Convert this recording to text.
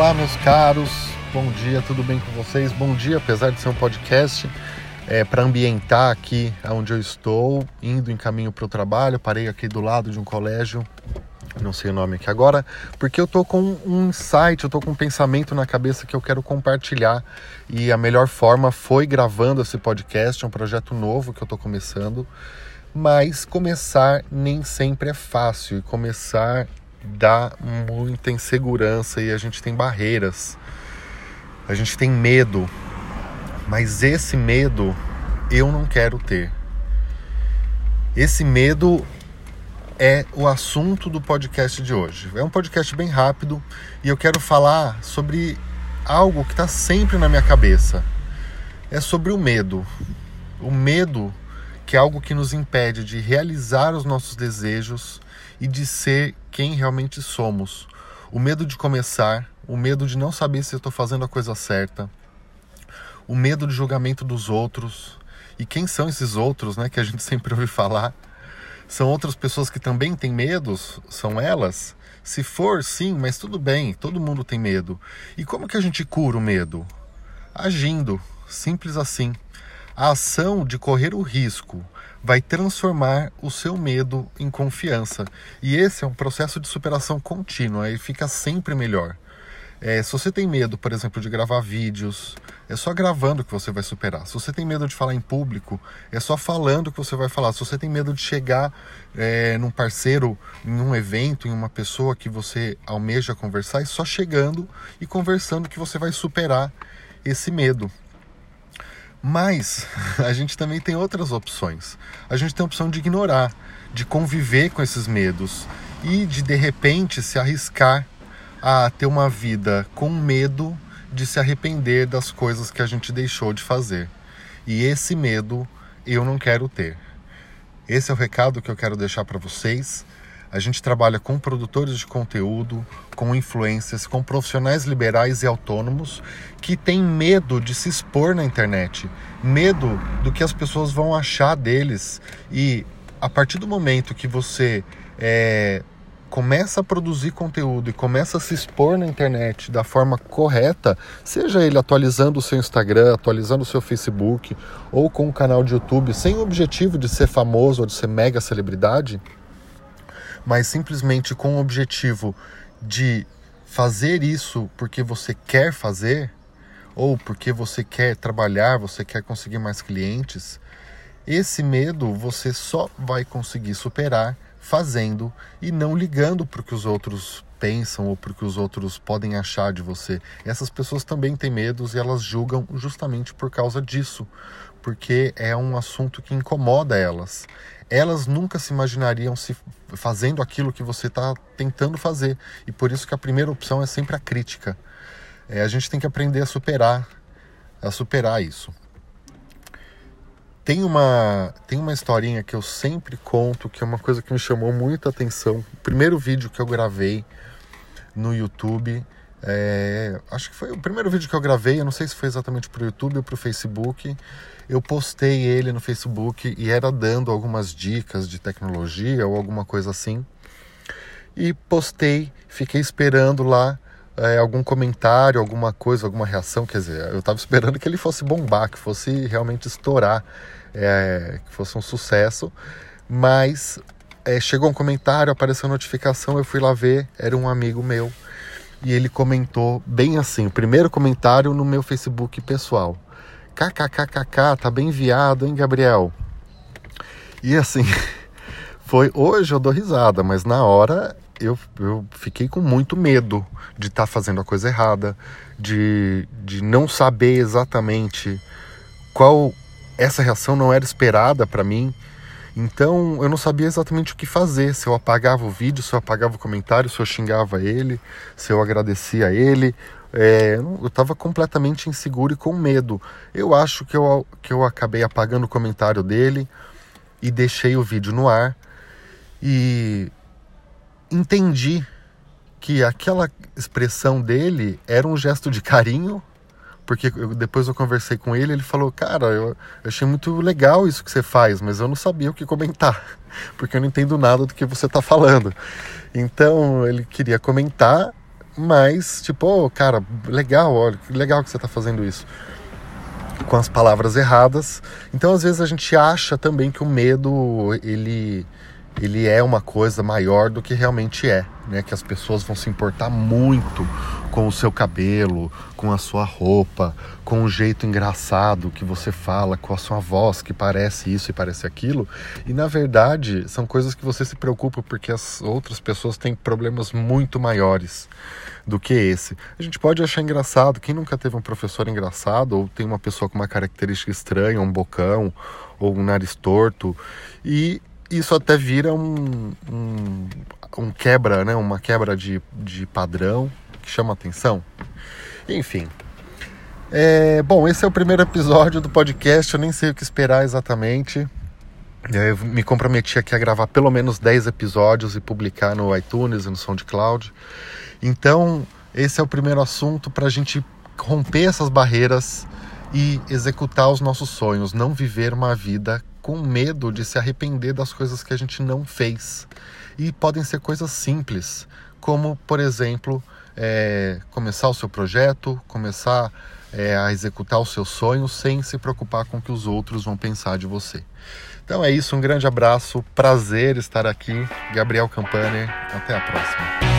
Olá, meus caros. Bom dia, tudo bem com vocês? Bom dia, apesar de ser um podcast, é, para ambientar aqui onde eu estou, indo em caminho para o trabalho. Parei aqui do lado de um colégio, não sei o nome aqui agora, porque eu tô com um insight, eu tô com um pensamento na cabeça que eu quero compartilhar. E a melhor forma foi gravando esse podcast, é um projeto novo que eu tô começando. Mas começar nem sempre é fácil e começar dá muita insegurança e a gente tem barreiras. A gente tem medo. Mas esse medo eu não quero ter. Esse medo é o assunto do podcast de hoje. É um podcast bem rápido e eu quero falar sobre algo que está sempre na minha cabeça. É sobre o medo. O medo que é algo que nos impede de realizar os nossos desejos e de ser quem realmente somos. O medo de começar, o medo de não saber se eu estou fazendo a coisa certa, o medo de julgamento dos outros. E quem são esses outros, né, que a gente sempre ouve falar? São outras pessoas que também têm medos? São elas? Se for, sim, mas tudo bem, todo mundo tem medo. E como que a gente cura o medo? Agindo, simples assim. A ação de correr o risco vai transformar o seu medo em confiança. E esse é um processo de superação contínua e fica sempre melhor. É, se você tem medo, por exemplo, de gravar vídeos, é só gravando que você vai superar. Se você tem medo de falar em público, é só falando que você vai falar. Se você tem medo de chegar é, num parceiro, em um evento, em uma pessoa que você almeja conversar, é só chegando e conversando que você vai superar esse medo. Mas a gente também tem outras opções. A gente tem a opção de ignorar, de conviver com esses medos e de de repente se arriscar a ter uma vida com medo de se arrepender das coisas que a gente deixou de fazer. E esse medo eu não quero ter. Esse é o recado que eu quero deixar para vocês. A gente trabalha com produtores de conteúdo, com influências, com profissionais liberais e autônomos que têm medo de se expor na internet, medo do que as pessoas vão achar deles. E a partir do momento que você é, começa a produzir conteúdo e começa a se expor na internet da forma correta, seja ele atualizando o seu Instagram, atualizando o seu Facebook ou com um canal de YouTube, sem o objetivo de ser famoso ou de ser mega celebridade mas simplesmente com o objetivo de fazer isso porque você quer fazer ou porque você quer trabalhar, você quer conseguir mais clientes, esse medo você só vai conseguir superar fazendo e não ligando para o que os outros pensam ou para o que os outros podem achar de você. Essas pessoas também têm medos e elas julgam justamente por causa disso, porque é um assunto que incomoda elas elas nunca se imaginariam se fazendo aquilo que você está tentando fazer. E por isso que a primeira opção é sempre a crítica. É, a gente tem que aprender a superar, a superar isso. Tem uma, tem uma historinha que eu sempre conto, que é uma coisa que me chamou muita atenção. O primeiro vídeo que eu gravei no YouTube, é, acho que foi o primeiro vídeo que eu gravei, eu não sei se foi exatamente para o YouTube ou para o Facebook eu postei ele no Facebook e era dando algumas dicas de tecnologia ou alguma coisa assim. E postei, fiquei esperando lá é, algum comentário, alguma coisa, alguma reação. Quer dizer, eu estava esperando que ele fosse bombar, que fosse realmente estourar, é, que fosse um sucesso. Mas é, chegou um comentário, apareceu notificação, eu fui lá ver, era um amigo meu. E ele comentou bem assim, o primeiro comentário no meu Facebook pessoal kkkk, tá bem enviado, hein, Gabriel? E assim, foi hoje eu dou risada, mas na hora eu, eu fiquei com muito medo de estar tá fazendo a coisa errada, de, de não saber exatamente qual essa reação não era esperada para mim. Então eu não sabia exatamente o que fazer, se eu apagava o vídeo, se eu apagava o comentário, se eu xingava ele, se eu agradecia ele, é, eu estava completamente inseguro e com medo. Eu acho que eu, que eu acabei apagando o comentário dele e deixei o vídeo no ar e entendi que aquela expressão dele era um gesto de carinho, porque eu, depois eu conversei com ele, ele falou: Cara, eu, eu achei muito legal isso que você faz, mas eu não sabia o que comentar, porque eu não entendo nada do que você está falando. Então ele queria comentar mas, tipo, oh, cara, legal, olha, que legal que você está fazendo isso. Com as palavras erradas. Então, às vezes, a gente acha também que o medo, ele ele é uma coisa maior do que realmente é, né? Que as pessoas vão se importar muito com o seu cabelo, com a sua roupa, com o jeito engraçado que você fala, com a sua voz que parece isso e parece aquilo. E na verdade, são coisas que você se preocupa porque as outras pessoas têm problemas muito maiores do que esse. A gente pode achar engraçado, quem nunca teve um professor engraçado ou tem uma pessoa com uma característica estranha, um bocão ou um nariz torto, e isso até vira um, um, um, quebra, né? uma quebra de, de padrão que chama atenção. Enfim. É, bom, esse é o primeiro episódio do podcast, eu nem sei o que esperar exatamente. Eu me comprometi aqui a gravar pelo menos 10 episódios e publicar no iTunes e no SoundCloud. Então, esse é o primeiro assunto para a gente romper essas barreiras e executar os nossos sonhos, não viver uma vida com medo de se arrepender das coisas que a gente não fez. E podem ser coisas simples, como, por exemplo, é, começar o seu projeto, começar é, a executar os seus sonhos sem se preocupar com o que os outros vão pensar de você. Então é isso, um grande abraço, prazer estar aqui. Gabriel Campane, até a próxima.